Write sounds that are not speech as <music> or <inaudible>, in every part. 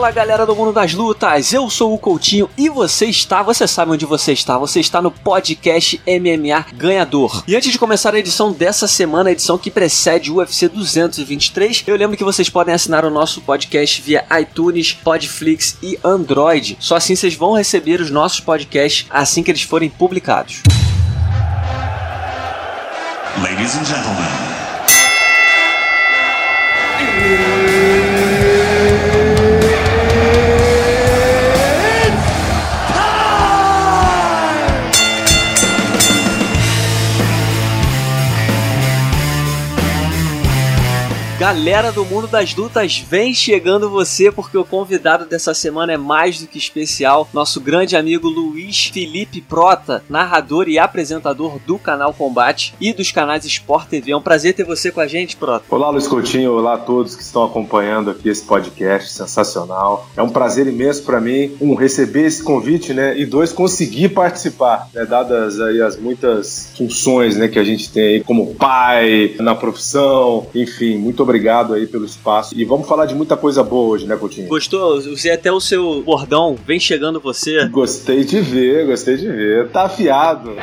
Fala galera do mundo das lutas, eu sou o Coutinho e você está, você sabe onde você está, você está no podcast MMA Ganhador. E antes de começar a edição dessa semana, a edição que precede o UFC 223, eu lembro que vocês podem assinar o nosso podcast via iTunes, Podflix e Android. Só assim vocês vão receber os nossos podcasts assim que eles forem publicados. Ladies and gentlemen. Galera do mundo das lutas, vem chegando você porque o convidado dessa semana é mais do que especial. Nosso grande amigo Luiz Felipe Prota, narrador e apresentador do canal Combate e dos canais Sport TV. É um prazer ter você com a gente, Prota. Olá, Luiz Coutinho. Olá a todos que estão acompanhando aqui esse podcast sensacional. É um prazer imenso para mim, um, receber esse convite, né? E dois, conseguir participar, né? Dadas aí as muitas funções, né? Que a gente tem aí como pai, na profissão, enfim. Muito obrigado obrigado aí pelo espaço. E vamos falar de muita coisa boa hoje, né, Coutinho? Gostou? Usei até o seu bordão. Vem chegando você. Gostei de ver, gostei de ver. Tá afiado.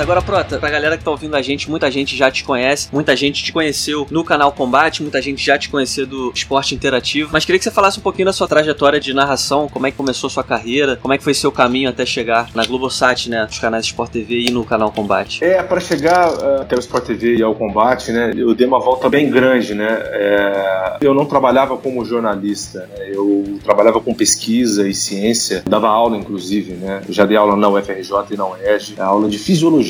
Agora, Prota, pra galera que tá ouvindo a gente, muita gente já te conhece, muita gente te conheceu no canal Combate, muita gente já te conheceu do esporte interativo, mas queria que você falasse um pouquinho da sua trajetória de narração, como é que começou sua carreira, como é que foi seu caminho até chegar na Globosat, né, nos canais Sport TV e no canal Combate. É, para chegar uh, até o Sport TV e ao Combate, né, eu dei uma volta bem grande, né, é... eu não trabalhava como jornalista, né, eu trabalhava com pesquisa e ciência, dava aula inclusive, né, eu já dei aula na UFRJ e na UERJ, aula de fisiologia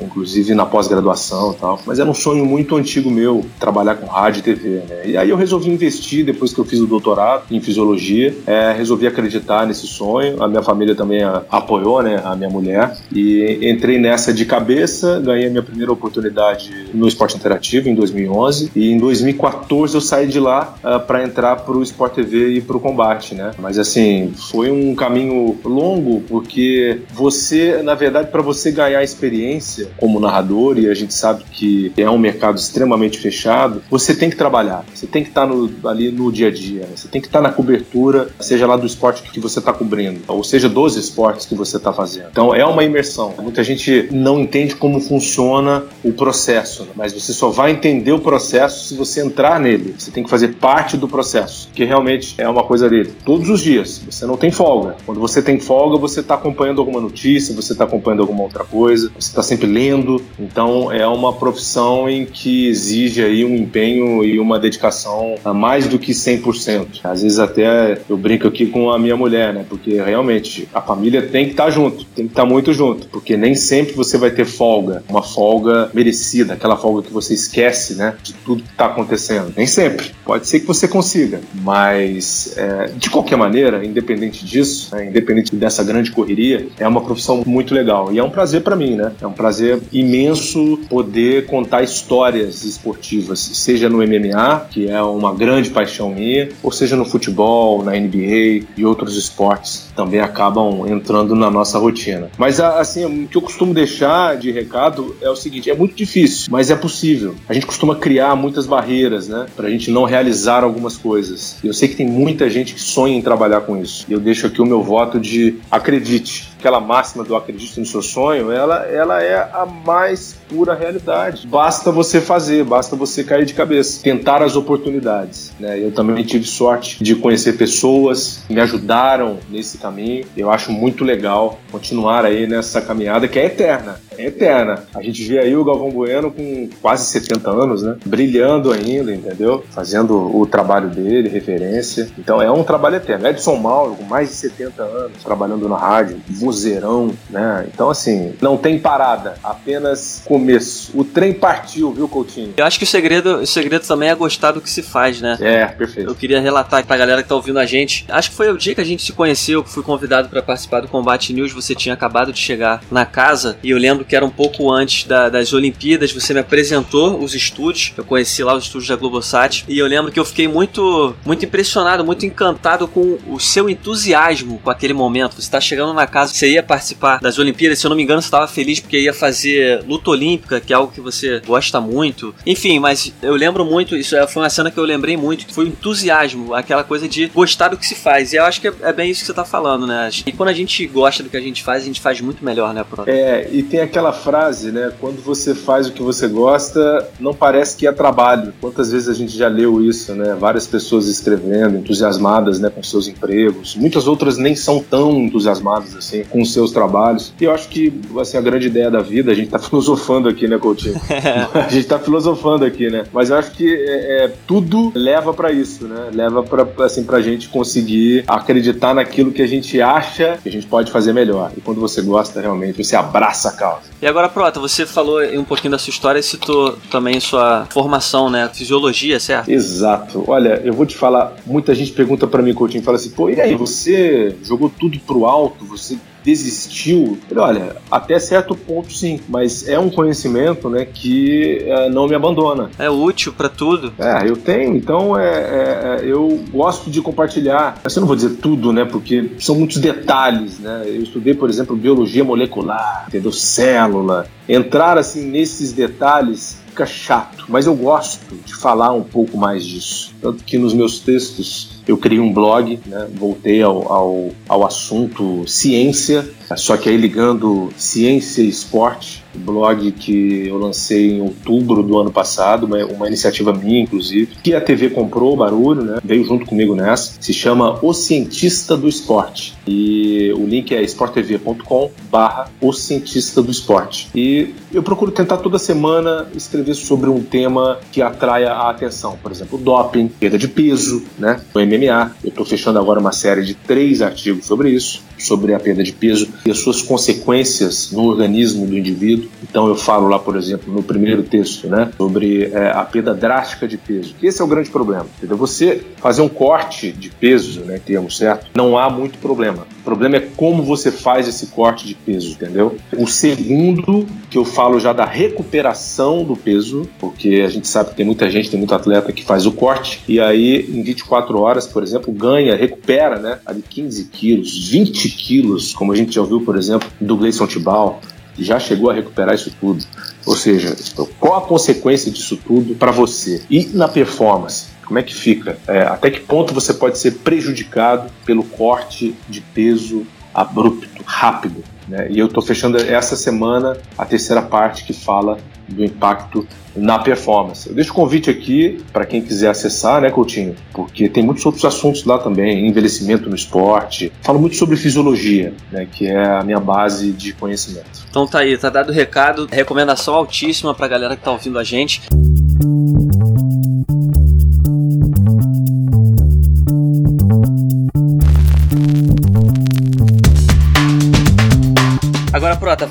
inclusive na pós-graduação e tal. Mas era um sonho muito antigo meu, trabalhar com rádio e TV, né? E aí eu resolvi investir depois que eu fiz o doutorado em fisiologia, é, resolvi acreditar nesse sonho. A minha família também a, apoiou, né? A minha mulher. E entrei nessa de cabeça, ganhei a minha primeira oportunidade no esporte interativo em 2011. E em 2014 eu saí de lá uh, ah, para entrar pro Sport TV e pro combate, né? Mas assim, foi um caminho longo, porque você, na verdade, para você ganhar experiência experiência como narrador, e a gente sabe que é um mercado extremamente fechado, você tem que trabalhar, você tem que estar no, ali no dia a dia, né? você tem que estar na cobertura, seja lá do esporte que você está cobrindo, ou seja, dos esportes que você está fazendo. Então é uma imersão. Muita gente não entende como funciona o processo, né? mas você só vai entender o processo se você entrar nele. Você tem que fazer parte do processo, que realmente é uma coisa dele. Todos os dias, você não tem folga. Quando você tem folga, você está acompanhando alguma notícia, você está acompanhando alguma outra coisa, você está sempre lendo. Então é uma profissão em que exige aí um empenho e uma dedicação a mais do que 100%. Às vezes até eu brinco aqui com a minha mulher, né? Porque realmente a família tem que estar tá junto, tem que estar tá muito junto, porque nem sempre você vai ter folga, uma folga merecida, aquela folga que você esquece, né? De tudo que está acontecendo. Nem sempre. Pode ser que você consiga, mas é, de qualquer maneira, independente disso, né? independente dessa grande correria, é uma profissão muito legal e é um prazer para mim, né? É um prazer imenso poder contar histórias esportivas, seja no MMA, que é uma grande paixão minha, ou seja no futebol, na NBA e outros esportes também acabam entrando na nossa rotina. Mas assim, o que eu costumo deixar de recado é o seguinte: é muito difícil, mas é possível. A gente costuma criar muitas barreiras, né, para a gente não realizar algumas coisas. Eu sei que tem muita gente que sonha em trabalhar com isso. E eu deixo aqui o meu voto de acredite. Aquela máxima do acredite no seu sonho, ela, ela é a mais pura realidade. Basta você fazer, basta você cair de cabeça, tentar as oportunidades. Né? Eu também tive sorte de conhecer pessoas que me ajudaram nesse caminho. Eu acho muito legal continuar aí nessa caminhada que é eterna. É eterna. A gente vê aí o Galvão Bueno com quase 70 anos, né? Brilhando ainda, entendeu? Fazendo o trabalho dele, referência. Então é um trabalho eterno. Edson Mauro, com mais de 70 anos, trabalhando na rádio, vozeirão, né? Então, assim, não tem parada, apenas começo. O trem partiu, viu, Coutinho? Eu acho que o segredo, o segredo também é gostar do que se faz, né? É, perfeito. Eu queria relatar pra galera que tá ouvindo a gente. Acho que foi o dia que a gente se conheceu, que fui convidado para participar do Combate News. Você tinha acabado de chegar na casa e eu lembro que era um pouco antes da, das Olimpíadas. Você me apresentou os estúdios. Eu conheci lá os estúdios da Globosat e eu lembro que eu fiquei muito, muito impressionado, muito encantado com o seu entusiasmo com aquele momento. Você tá chegando na casa você ia participar das Olimpíadas, se eu não me engano, você estava feliz porque ia fazer luta olímpica, que é algo que você gosta muito. Enfim, mas eu lembro muito, isso é, foi uma cena que eu lembrei muito, que foi o entusiasmo, aquela coisa de gostar do que se faz. E eu acho que é, é bem isso que você está falando, né? E quando a gente gosta do que a gente faz, a gente faz muito melhor, né, Pronto? É, e tem aquela frase, né? Quando você faz o que você gosta, não parece que é trabalho. Quantas vezes a gente já leu isso, né? Várias pessoas escrevendo, entusiasmadas, né, com seus empregos. Muitas outras nem são tão entusiasmadas assim com seus trabalhos. E eu acho que assim, a grande ideia da vida, a gente tá <laughs> filosofando aqui, né, Coutinho? <laughs> a gente tá filosofando aqui, né? Mas eu acho que é, é tudo leva para isso, né? Leva para assim pra gente conseguir acreditar naquilo que a gente acha que a gente pode fazer melhor. E quando você gosta realmente, você abraça a causa. E agora, Prota, você falou um pouquinho da sua história e citou também sua formação, né? Fisiologia, certo? Exato. Olha, eu vou te falar, muita gente pergunta para mim, Coutinho, fala assim, pô, e aí, você jogou tudo pro alto, você desistiu? olha, até certo ponto sim, mas é um conhecimento né, que é, não me abandona. É útil para tudo. É, eu tenho, então é, é, é, eu gosto de compartilhar. Mas eu não vou dizer tudo, né, porque são muitos detalhes. Né? Eu estudei, por exemplo, biologia molecular, entendeu? Célula. Entrar assim nesses detalhes fica chato, mas eu gosto de falar um pouco mais disso. Tanto que nos meus textos eu criei um blog, né, voltei ao, ao, ao assunto ciência, só que aí ligando ciência e esporte blog que eu lancei em outubro do ano passado, uma, uma, iniciativa minha, inclusive, que a TV comprou, Barulho, né? Veio junto comigo nessa. Se chama O Cientista do Esporte. E o link é sporttv.com barra O Cientista do Esporte. E eu procuro tentar toda semana escrever sobre um tema que atraia a atenção. Por exemplo, doping, perda de peso, né? O MMA. Eu estou fechando agora uma série de três artigos sobre isso, sobre a perda de peso e as suas consequências no organismo do indivíduo então eu falo lá, por exemplo, no primeiro texto, né, sobre é, a perda drástica de peso. Esse é o grande problema. Entendeu? Você fazer um corte de peso, né, termo certo, não há muito problema. O problema é como você faz esse corte de peso, entendeu? O segundo, que eu falo já da recuperação do peso, porque a gente sabe que tem muita gente, tem muito atleta que faz o corte e aí em 24 horas, por exemplo, ganha, recupera, né, ali 15 quilos, 20 quilos, como a gente já ouviu, por exemplo, do Gleison Tibal, já chegou a recuperar isso tudo. Ou seja, qual a consequência disso tudo para você? E na performance? Como é que fica? É, até que ponto você pode ser prejudicado pelo corte de peso abrupto, rápido? Né? E eu estou fechando essa semana a terceira parte que fala do impacto na performance. Eu deixo o convite aqui para quem quiser acessar, né, Coutinho? Porque tem muitos outros assuntos lá também, envelhecimento no esporte. Falo muito sobre fisiologia, né, que é a minha base de conhecimento. Então tá aí, tá dado o recado, recomendação altíssima para a galera que tá ouvindo a gente.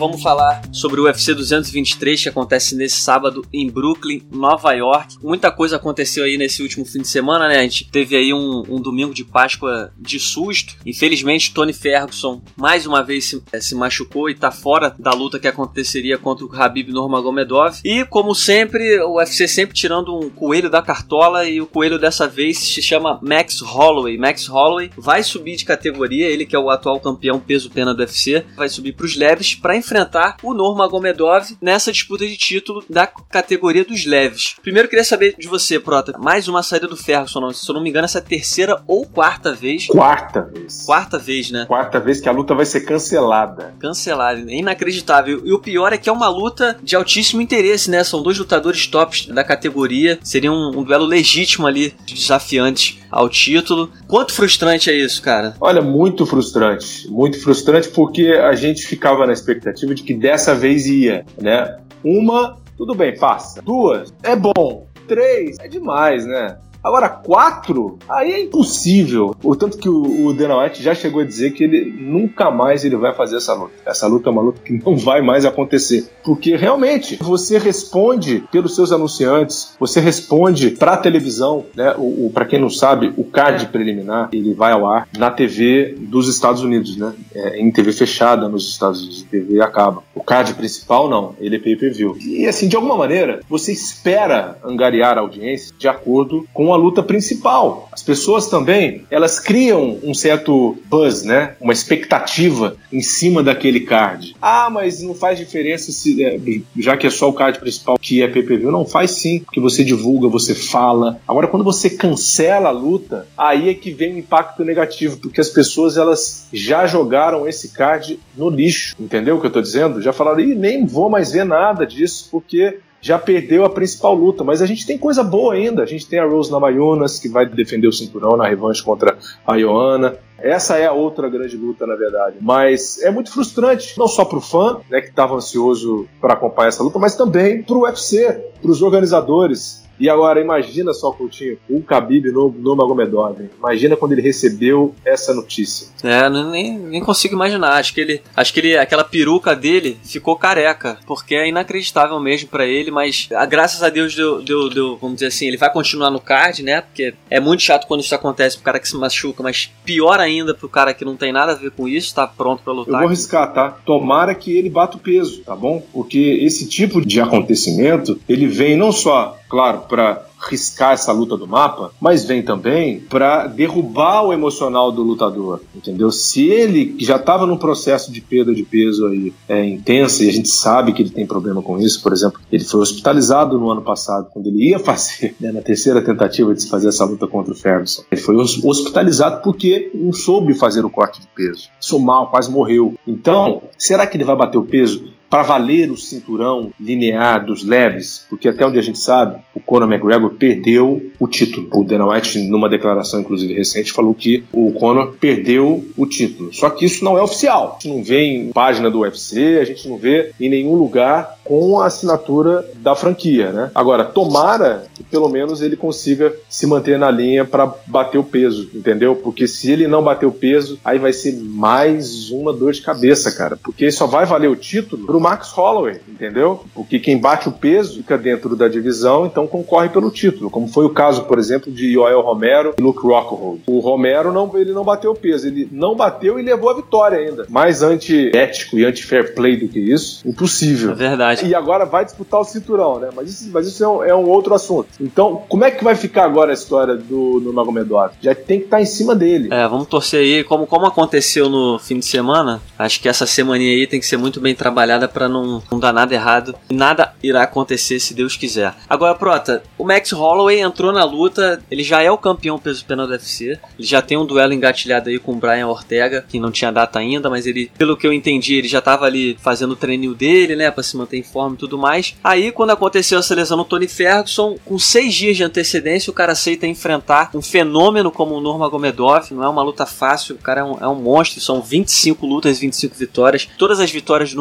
Vamos falar sobre o UFC 223 que acontece nesse sábado em Brooklyn, Nova York. Muita coisa aconteceu aí nesse último fim de semana, né? A gente teve aí um, um domingo de Páscoa de susto. Infelizmente, Tony Ferguson mais uma vez se, eh, se, machucou e tá fora da luta que aconteceria contra o Habib Nurmagomedov. E como sempre, o UFC sempre tirando um coelho da cartola e o coelho dessa vez se chama Max Holloway. Max Holloway vai subir de categoria, ele que é o atual campeão peso pena do UFC, vai subir para os leves para enfrentar o Nurmagomedov nessa disputa de título da categoria dos leves. Primeiro queria saber de você, Prota, mais uma saída do Ferguson, se eu não me engano, essa é a terceira ou quarta vez. Quarta vez. Quarta vez, né? Quarta vez que a luta vai ser cancelada. Cancelada, inacreditável. E o pior é que é uma luta de altíssimo interesse, né? São dois lutadores tops da categoria, seria um, um duelo legítimo ali, desafiante ao título. Quanto frustrante é isso, cara? Olha, muito frustrante. Muito frustrante porque a gente ficava na expectativa de que dessa vez ia, né? Uma, tudo bem, passa. Duas, é bom. Três, é demais, né? Agora, quatro, aí é impossível. O tanto que o, o Dana White já chegou a dizer que ele nunca mais ele vai fazer essa luta. Essa luta é uma luta que não vai mais acontecer. Porque realmente você responde pelos seus anunciantes, você responde para televisão, né? O, o para quem não sabe, o card preliminar ele vai ao ar na TV dos Estados Unidos, né? É, em TV fechada nos Estados Unidos, TV acaba. O card principal não, ele é pay-per-view. E assim, de alguma maneira, você espera angariar a audiência de acordo com a luta principal. As pessoas também, elas criam um certo buzz, né? Uma expectativa em cima daquele card. Ah, mas não faz diferença se é, já que é só o card principal que é PPV. Não faz sim, porque você divulga, você fala. Agora, quando você cancela a luta, aí é que vem o impacto negativo, porque as pessoas elas já jogaram esse card no lixo, entendeu o que eu tô dizendo? Já falaram, Ih, nem vou mais ver nada disso, porque já perdeu a principal luta, mas a gente tem coisa boa ainda. A gente tem a Rose Namajunas, que vai defender o cinturão na revanche contra a Ioana. Essa é a outra grande luta, na verdade. Mas é muito frustrante, não só para o fã, né, que estava ansioso para acompanhar essa luta, mas também para o UFC, para os organizadores. E agora, imagina só, Coutinho, o Khabib no, no Magomedov. Imagina quando ele recebeu essa notícia. É, nem, nem consigo imaginar. Acho que ele, acho que ele, aquela peruca dele ficou careca, porque é inacreditável mesmo para ele, mas a, ah, graças a Deus deu, deu, deu, vamos dizer assim, ele vai continuar no card, né? Porque é muito chato quando isso acontece pro cara que se machuca, mas pior ainda pro cara que não tem nada a ver com isso, tá pronto para lutar. Eu vou arriscar, tá? Tomara que ele bata o peso, tá bom? Porque esse tipo de acontecimento, ele vem não só claro, para riscar essa luta do mapa, mas vem também para derrubar o emocional do lutador, entendeu? Se ele já estava num processo de perda de peso aí é, intensa e a gente sabe que ele tem problema com isso, por exemplo, ele foi hospitalizado no ano passado quando ele ia <laughs> fazer né, na terceira tentativa de se fazer essa luta contra o Ferguson, ele foi hospitalizado porque não soube fazer o corte de peso, Sou mal, quase morreu. Então, será que ele vai bater o peso? Para valer o cinturão linear dos leves, porque até onde a gente sabe, o Conor McGregor perdeu o título. O Dana White, numa declaração inclusive recente, falou que o Conor perdeu o título. Só que isso não é oficial. A gente não vê em página do UFC, a gente não vê em nenhum lugar com a assinatura da franquia, né? Agora, tomara que pelo menos ele consiga se manter na linha para bater o peso, entendeu? Porque se ele não bater o peso, aí vai ser mais uma dor de cabeça, cara. Porque só vai valer o título pro Max Holloway, entendeu? Porque quem bate o peso fica dentro da divisão, então concorre pelo título, como foi o caso, por exemplo, de Joel Romero e Luke Rockhold. O Romero não, ele não bateu o peso, ele não bateu e levou a vitória ainda. Mais anti-ético e anti-fair play do que isso, impossível. É verdade e agora vai disputar o cinturão, né? Mas isso, mas isso é, um, é um outro assunto. Então, como é que vai ficar agora a história do Magomedov? Já tem que estar tá em cima dele. É, vamos torcer aí. Como, como aconteceu no fim de semana, acho que essa semaninha aí tem que ser muito bem trabalhada para não, não dar nada errado. Nada irá acontecer se Deus quiser. Agora, Prota, o Max Holloway entrou na luta, ele já é o campeão peso pena do UFC, ele já tem um duelo engatilhado aí com o Brian Ortega, que não tinha data ainda, mas ele, pelo que eu entendi, ele já tava ali fazendo o treininho dele, né, para se manter em forma e tudo mais. Aí, quando aconteceu essa lesão no Tony Ferguson, com seis dias de antecedência, o cara aceita enfrentar um fenômeno como o Nurmagomedov. Não é uma luta fácil, o cara é um, é um monstro. São 25 lutas, 25 vitórias. Todas as vitórias do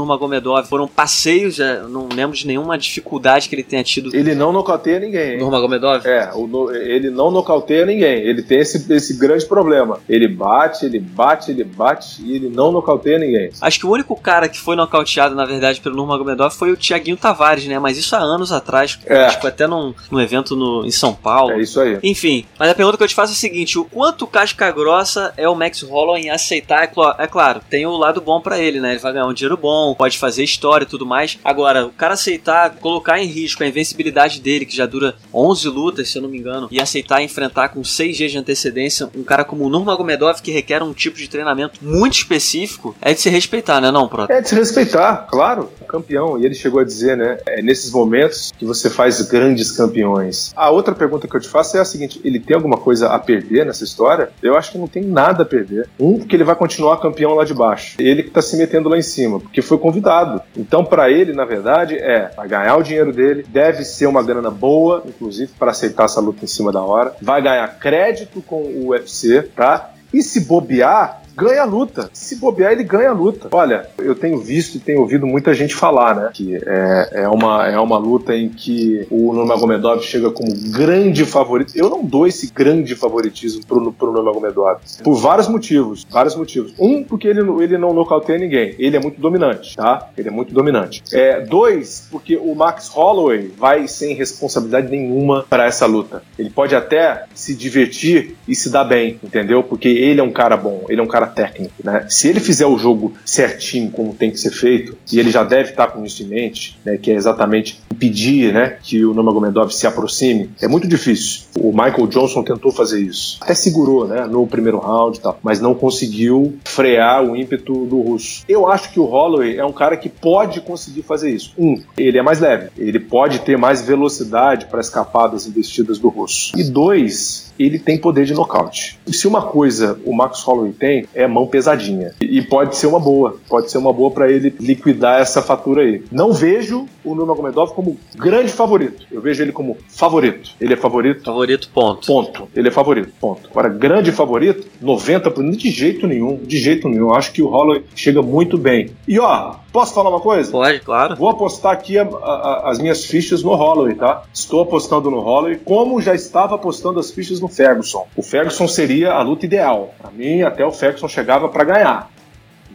Foram passeios, não lembro de nenhuma dificuldade que ele tenha tido. Ele não nocauteia ninguém. Nurmagomedov? É, o, ele não nocauteia ninguém. Ele tem esse, esse grande problema. Ele bate, ele bate, ele bate e ele não nocauteia ninguém. Acho que o único cara que foi nocauteado, na verdade, pelo Nurmagomedov foi o Thiaguinho Tavares, né? Mas isso há anos atrás, é. acho até num, num evento no, em São Paulo. É isso aí. Enfim, mas a pergunta que eu te faço é a seguinte: o quanto casca grossa é o Max Holloway em aceitar? É, cl é claro, tem o lado bom para ele, né? Ele vai ganhar um dinheiro bom, pode fazer história e tudo mais. Agora, o cara aceitar, colocar em risco a invencibilidade dele, que já dura 11 lutas, se eu não me engano, e aceitar enfrentar com 6 dias de antecedência um cara como o Nurmagomedov, que requer um tipo de treinamento muito específico, é de se respeitar, né, não, Pro? É de se respeitar, claro. Campeão. E ele chegou a dizer, né? É nesses momentos que você faz grandes campeões. A outra pergunta que eu te faço é a seguinte: ele tem alguma coisa a perder nessa história? Eu acho que não tem nada a perder. Um, porque ele vai continuar campeão lá de baixo. Ele que tá se metendo lá em cima, porque foi convidado. Então, para ele, na verdade, é vai ganhar o dinheiro dele, deve ser uma grana boa, inclusive, para aceitar essa luta em cima da hora. Vai ganhar crédito com o UFC, tá? E se bobear, ganha a luta. Se bobear, ele ganha a luta. Olha, eu tenho visto e tenho ouvido muita gente falar, né? Que é, é, uma, é uma luta em que o Nurmagomedov chega como grande favorito. Eu não dou esse grande favoritismo pro, pro Nurmagomedov. Por vários motivos. Vários motivos. Um, porque ele, ele não nocauteia ninguém. Ele é muito dominante, tá? Ele é muito dominante. É, dois, porque o Max Holloway vai sem responsabilidade nenhuma para essa luta. Ele pode até se divertir e se dar bem, entendeu? Porque ele é um cara bom, ele é um cara cara técnico, né? Se ele fizer o jogo certinho como tem que ser feito, e ele já deve estar com isso em mente, né, que é exatamente impedir, né, que o Nurmagomedov se aproxime, é muito difícil. O Michael Johnson tentou fazer isso. Até segurou, né, no primeiro round e tal, mas não conseguiu frear o ímpeto do russo. Eu acho que o Holloway é um cara que pode conseguir fazer isso. Um, ele é mais leve, ele pode ter mais velocidade para escapar das investidas do russo. E dois, ele tem poder de nocaute. E se uma coisa o Max Holloway tem, é mão pesadinha. E pode ser uma boa, pode ser uma boa para ele liquidar essa fatura aí. Não vejo o Nurmagomedov como grande favorito. Eu vejo ele como favorito. Ele é favorito. Favorito, ponto. Ponto. Ele é favorito, ponto. Agora, grande favorito, 90%, de jeito nenhum, de jeito nenhum. Eu acho que o Holloway chega muito bem. E ó, posso falar uma coisa? Pode, claro. Vou apostar aqui a, a, as minhas fichas no Holloway, tá? Estou apostando no Holloway, como já estava apostando as fichas no Ferguson. O Ferguson seria a luta ideal. Para mim, até o Ferguson chegava para ganhar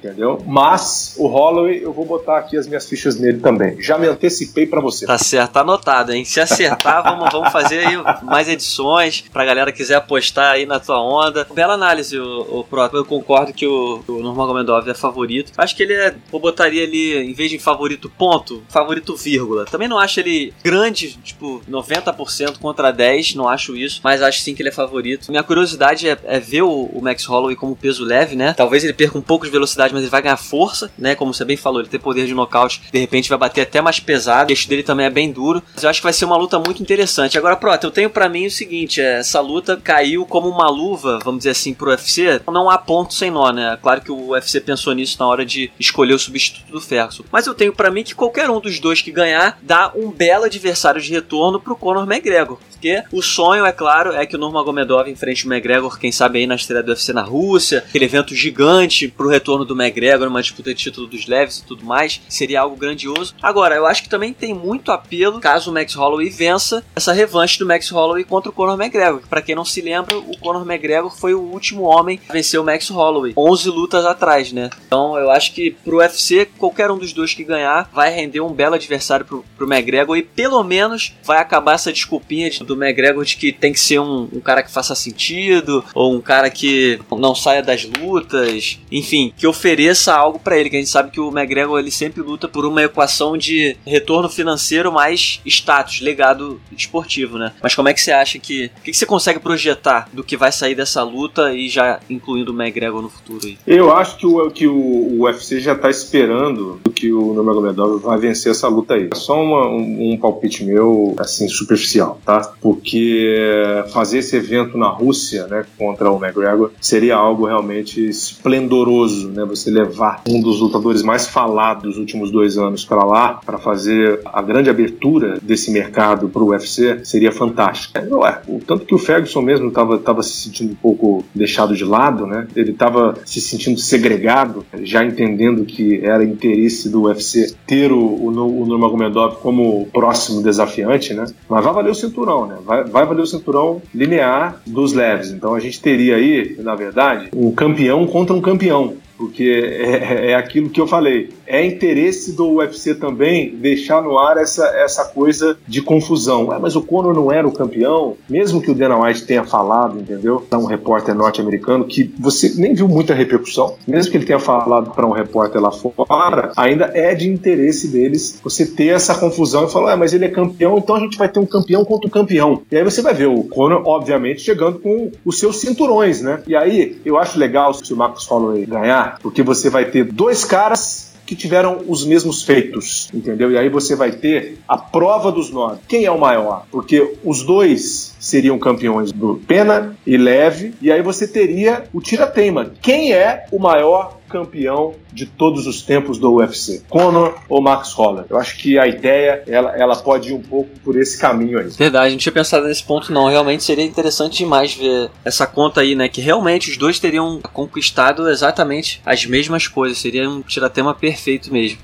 entendeu? Mas o Holloway, eu vou botar aqui as minhas fichas nele também. Já me antecipei para você. Tá certo, tá anotado, hein? Se acertar, <laughs> vamos, vamos fazer aí mais edições pra galera quiser apostar aí na tua onda. Bela análise, o, o. Eu concordo que o, o Nurmagomedov é favorito. Acho que ele é, eu botaria ali, em vez de favorito ponto, favorito vírgula. Também não acho ele grande, tipo, 90% contra 10, não acho isso, mas acho sim que ele é favorito. Minha curiosidade é, é ver o, o Max Holloway como peso leve, né? Talvez ele perca um pouco de velocidade mas ele vai ganhar força, né? Como você bem falou, ele tem poder de nocaute, de repente vai bater até mais pesado. O queixo dele também é bem duro. Mas eu acho que vai ser uma luta muito interessante. Agora, Prota, eu tenho para mim o seguinte: é, essa luta caiu como uma luva, vamos dizer assim, pro UFC. Não há ponto sem nó, né? Claro que o UFC pensou nisso na hora de escolher o substituto do Ferguson. Mas eu tenho para mim que qualquer um dos dois que ganhar dá um belo adversário de retorno pro Conor McGregor. Porque o sonho, é claro, é que o Nurmagomedov enfrente o McGregor, quem sabe aí na estreia do UFC na Rússia, aquele evento gigante pro retorno do McGregor, numa disputa de título dos leves e tudo mais, seria algo grandioso. Agora, eu acho que também tem muito apelo, caso o Max Holloway vença, essa revanche do Max Holloway contra o Conor McGregor. Para quem não se lembra, o Conor McGregor foi o último homem a vencer o Max Holloway, 11 lutas atrás, né? Então, eu acho que pro UFC, qualquer um dos dois que ganhar vai render um belo adversário pro, pro McGregor e pelo menos vai acabar essa desculpinha de do McGregor de que tem que ser um, um, cara que faça sentido, ou um cara que não saia das lutas, enfim, que ofereça algo para ele, que a gente sabe que o McGregor ele sempre luta por uma equação de retorno financeiro mais status, legado esportivo, né? Mas como é que você acha que. O que, que você consegue projetar do que vai sair dessa luta e já incluindo o McGregor no futuro aí? Eu acho que o, que o, o UFC já tá esperando que o Nurmagomedov vai vencer essa luta aí. É só uma, um, um palpite meu, assim, superficial, tá? porque fazer esse evento na Rússia, né, contra o McGregor, seria algo realmente esplendoroso, né, você levar um dos lutadores mais falados dos últimos dois anos para lá, para fazer a grande abertura desse mercado para o UFC, seria fantástico. É, ué, o tanto que o Ferguson mesmo estava se sentindo um pouco deixado de lado, né, ele estava se sentindo segregado, já entendendo que era interesse do UFC ter o, o, o Nurmagomedov como próximo desafiante, né, mas vai valer o cinturão, né? Vai, vai valer o cinturão linear dos leves. Então a gente teria aí, na verdade, um campeão contra um campeão porque é, é, aquilo que eu falei. É interesse do UFC também deixar no ar essa, essa coisa de confusão. Ué, mas o Conor não era o campeão, mesmo que o Dana White tenha falado, entendeu? Para um repórter norte-americano que você nem viu muita repercussão, mesmo que ele tenha falado para um repórter lá fora, ainda é de interesse deles você ter essa confusão e falar, mas ele é campeão, então a gente vai ter um campeão contra o campeão. E aí você vai ver o Conor, obviamente, chegando com os seus cinturões, né? E aí eu acho legal se o Marcos Holloway ganhar, porque você vai ter dois caras que tiveram os mesmos feitos, entendeu? E aí você vai ter a prova dos nove. Quem é o maior? Porque os dois seriam campeões do pena e leve, e aí você teria o tira-teima. Quem é o maior campeão de todos os tempos do UFC? Conor ou Max Holloway? Eu acho que a ideia ela, ela pode ir um pouco por esse caminho aí. Verdade, não tinha pensado nesse ponto não. Realmente seria interessante demais ver essa conta aí, né? Que realmente os dois teriam conquistado exatamente as mesmas coisas. Seria um tiratema perfeito mesmo.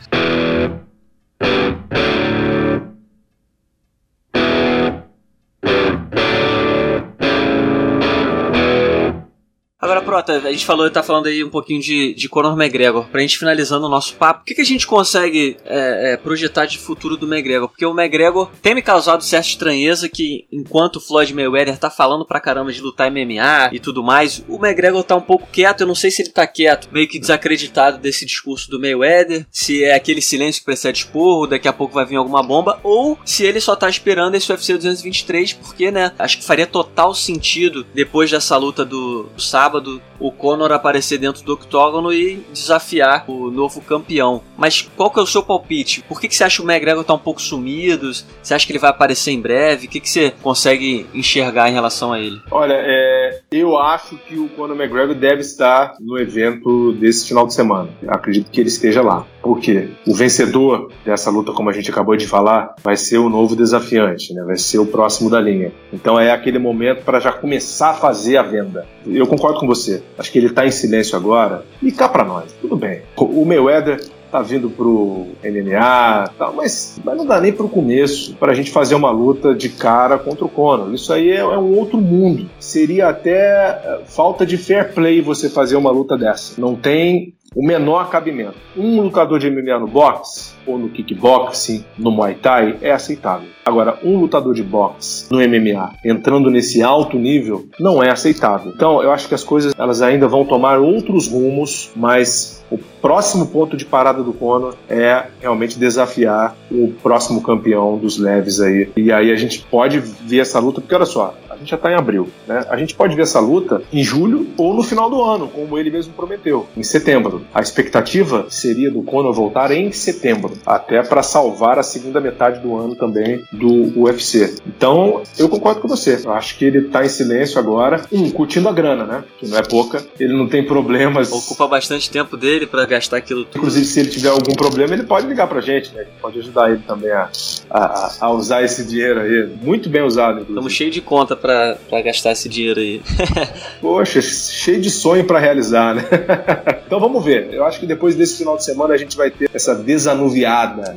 Prota, a gente falou, tá falando aí um pouquinho de, de Conor McGregor. Pra gente finalizando o nosso papo, o que, que a gente consegue é, é, projetar de futuro do McGregor? Porque o McGregor tem me causado certa estranheza que, enquanto o Floyd Mayweather tá falando pra caramba de lutar MMA e tudo mais, o McGregor tá um pouco quieto. Eu não sei se ele tá quieto, meio que desacreditado desse discurso do Mayweather, se é aquele silêncio que precede esporro, daqui a pouco vai vir alguma bomba, ou se ele só tá esperando esse UFC 223, porque, né, acho que faria total sentido, depois dessa luta do sábado, o Conor aparecer dentro do octógono e desafiar o novo campeão. Mas qual que é o seu palpite? Por que, que você acha que o McGregor tá um pouco sumido? Você acha que ele vai aparecer em breve? O que, que você consegue enxergar em relação a ele? Olha, é, eu acho que o Conor McGregor deve estar no evento desse final de semana. Eu acredito que ele esteja lá. Por quê? O vencedor dessa luta, como a gente acabou de falar, vai ser o novo desafiante, né? vai ser o próximo da linha. Então é aquele momento para já começar a fazer a venda. Eu concordo com você. Acho que ele está em silêncio agora. E cá para nós, tudo bem. O Mayweather tá vindo pro MMA, tal, mas, mas não dá nem pro começo para a gente fazer uma luta de cara contra o Conor. Isso aí é, é, um outro mundo. Seria até é, falta de fair play você fazer uma luta dessa. Não tem o menor cabimento. Um lutador de MMA no boxe ou no kickboxing, no Muay Thai, é aceitável. Agora, um lutador de boxe no MMA entrando nesse alto nível não é aceitável. Então, eu acho que as coisas elas ainda vão tomar outros rumos, mas o próximo ponto de parada do Conor é realmente desafiar o próximo campeão dos leves aí. E aí a gente pode ver essa luta, porque olha só, a gente já está em abril, né? A gente pode ver essa luta em julho ou no final do ano, como ele mesmo prometeu, em setembro. A expectativa seria do Conor voltar em setembro, até para salvar a segunda metade do ano também do UFC. Então, eu concordo com você. Eu acho que ele está em silêncio agora, um, curtindo a grana, né? Que não é pouca. Ele não tem problemas. Ocupa bastante tempo dele para gastar aquilo tudo. Inclusive, se ele tiver algum problema, ele pode ligar pra gente, né? A gente pode ajudar ele também a, a, a usar esse dinheiro aí. Muito bem usado, inclusive. Estamos cheios de conta pra, gastar esse dinheiro aí. <laughs> Poxa, cheio de sonho para realizar, né? <laughs> então vamos ver. Eu acho que depois desse final de semana a gente vai ter essa desanuviada.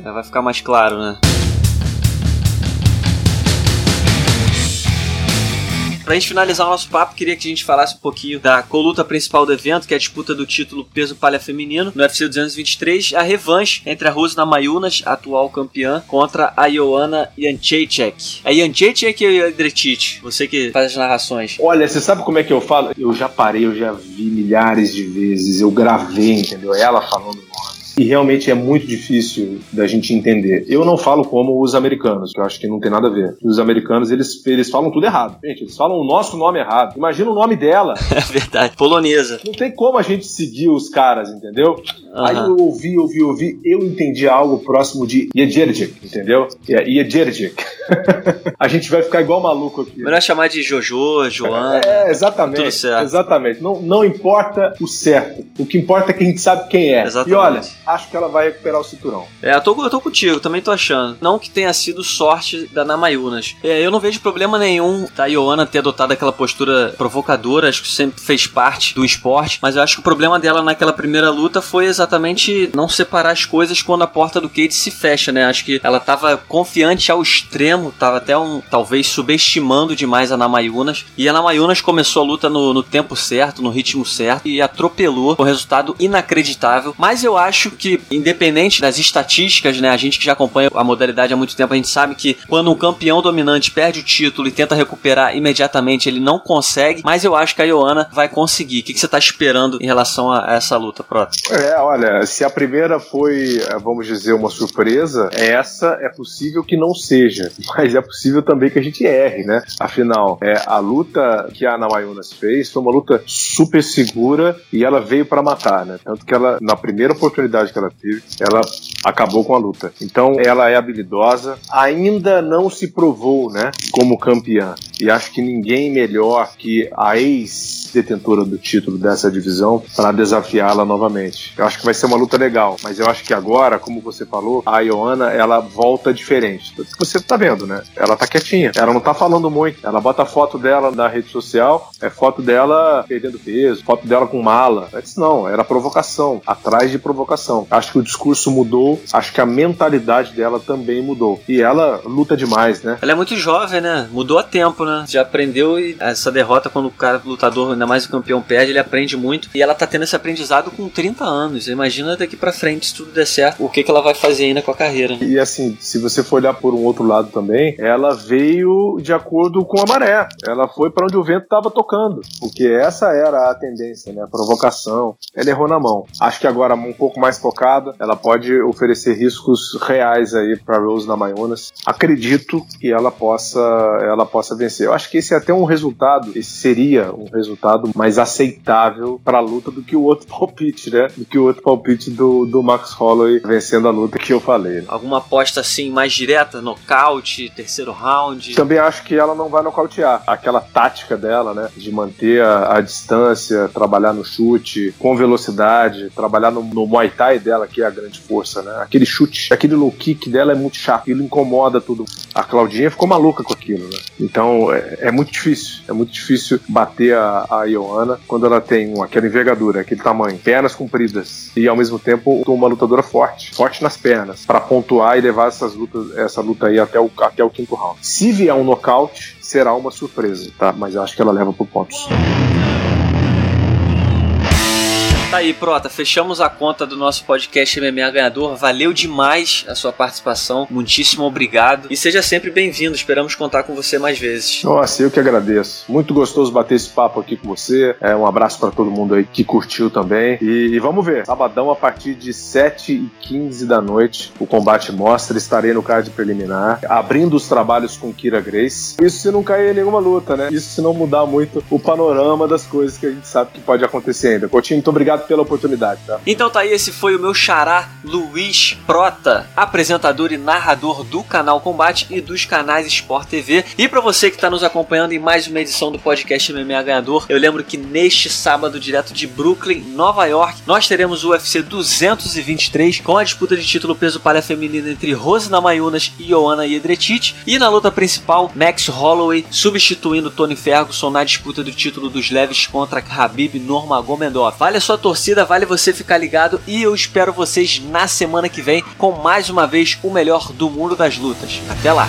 Vai ficar mais claro, né? Pra gente finalizar o nosso papo, queria que a gente falasse um pouquinho da coluta principal do evento, que é a disputa do título peso palha feminino no UFC 223, a revanche entre a Rose Namayunas, atual campeã, contra a Ioana Janchechek. É Janchechek ou Andretic? Você que faz as narrações. Olha, você sabe como é que eu falo? Eu já parei, eu já vi milhares de vezes, eu gravei, entendeu? Ela falando o nome e realmente é muito difícil da gente entender. Eu não falo como os americanos, que eu acho que não tem nada a ver. Os americanos, eles, eles falam tudo errado. Gente, eles falam o nosso nome errado. Imagina o nome dela. <laughs> É verdade. Polonesa. Não tem como a gente seguir os caras, entendeu? Uhum. Aí eu ouvi, ouvi, ouvi, eu entendi algo próximo de Yedjerjik, entendeu? É Yedjerjik. <laughs> a gente vai ficar igual maluco aqui. Melhor chamar de Jojo, Joana. É, exatamente. Tudo certo. Exatamente. Não, não importa o certo. O que importa é que a gente sabe quem é. Exatamente. E olha, acho que ela vai recuperar o cinturão. É, eu tô, eu tô contigo, também tô achando. Não que tenha sido sorte da Namayunas. É, eu não vejo problema nenhum da Ioana ter adotado aquela postura provocadora, acho que sempre fez parte do esporte, mas eu acho que o problema dela naquela primeira luta foi exatamente não separar as coisas quando a porta do Cage se fecha, né? Acho que ela tava confiante ao extremo, tava até um, talvez subestimando demais a Namayunas, e a Namayunas começou a luta no, no tempo certo, no ritmo certo, e atropelou, com resultado inacreditável, mas eu acho que, independente das estatísticas, né, a gente que já acompanha a modalidade há muito tempo, a gente sabe que quando um campeão dominante perde o título e tenta recuperar imediatamente, ele não consegue, mas eu acho que a Ioana vai conseguir. O que, que você está esperando em relação a essa luta, Proto? É, olha, se a primeira foi, eh, vamos dizer, uma surpresa, essa é possível que não seja, <laughs> mas é possível também que a gente erre, né? Afinal, é, a luta que a Ana Mayunas fez foi uma luta super segura e ela veio para matar, né? Tanto que ela, na primeira oportunidade que ela teve, ela acabou com a luta. Então ela é habilidosa, ainda não se provou, né, como campeã. E acho que ninguém melhor que a ex-detentora do título dessa divisão para desafiá-la novamente. Eu acho que vai ser uma luta legal, mas eu acho que agora, como você falou, a Ioana ela volta diferente. Você tá vendo, né? Ela tá quietinha, ela não tá falando muito. Ela bota foto dela na rede social, é foto dela perdendo peso, foto dela com mala. Antes não, era provocação, atrás de provocação. Acho que o discurso mudou, acho que a mentalidade dela também mudou. E ela luta demais, né? Ela é muito jovem, né? Mudou a tempo, né? Já aprendeu e essa derrota, quando o cara, lutador, ainda mais o campeão, perde, ele aprende muito. E ela tá tendo esse aprendizado com 30 anos. Imagina daqui pra frente, se tudo der certo, o que, que ela vai fazer ainda com a carreira. E assim, se você for olhar por um outro lado também, ela veio de acordo com a maré. Ela foi para onde o vento estava tocando. Porque essa era a tendência, né? A provocação. Ela errou na mão. Acho que agora um pouco mais focada, ela pode oferecer riscos reais aí para Rose Namajunas. Acredito que ela possa, ela possa vencer. Eu acho que esse é até um resultado, esse seria um resultado mais aceitável para a luta do que o outro <laughs> palpite, né? Do que o outro palpite do, do Max Holloway vencendo a luta que eu falei. Né? Alguma aposta assim mais direta, nocaute, terceiro round? Também acho que ela não vai nocautear. Aquela tática dela, né? De manter a, a distância, trabalhar no chute com velocidade, trabalhar no, no Muay Thai dela, que é a grande força, né? Aquele chute, aquele low kick dela é muito chato, ele incomoda tudo. A Claudinha ficou maluca com aquilo, né? Então é, é muito difícil, é muito difícil bater a, a Ioana quando ela tem uma, aquela envergadura, aquele tamanho, pernas compridas e ao mesmo tempo uma lutadora forte, forte nas pernas, para pontuar e levar essas lutas, essa luta aí até o, até o quinto round. Se vier um nocaute, será uma surpresa, tá? Mas eu acho que ela leva por pontos. Tá aí, Prota, fechamos a conta do nosso podcast MMA Ganhador. Valeu demais a sua participação. Muitíssimo obrigado. E seja sempre bem-vindo. Esperamos contar com você mais vezes. Nossa, eu que agradeço. Muito gostoso bater esse papo aqui com você. É, um abraço para todo mundo aí que curtiu também. E, e, vamos ver. Sabadão, a partir de 7h15 da noite, o combate mostra. Estarei no card preliminar, abrindo os trabalhos com Kira Grace. Isso se não cair em nenhuma luta, né? Isso se não mudar muito o panorama das coisas que a gente sabe que pode acontecer ainda. Coutinho, muito obrigado obrigado pela oportunidade, tá? Então tá aí, esse foi o meu xará Luiz Prota, apresentador e narrador do canal Combate e dos canais Sport TV. E para você que está nos acompanhando em mais uma edição do podcast MMA Ganhador, eu lembro que neste sábado, direto de Brooklyn, Nova York, nós teremos o UFC 223 com a disputa de título peso palha feminino entre Rose Namayunas e Joanna Jedrzejczyk. E na luta principal, Max Holloway substituindo Tony Ferguson na disputa do título dos leves contra Habib Nurmagomedov. Vale a sua torcida torcida, vale você ficar ligado e eu espero vocês na semana que vem com mais uma vez o melhor do mundo das lutas. Até lá!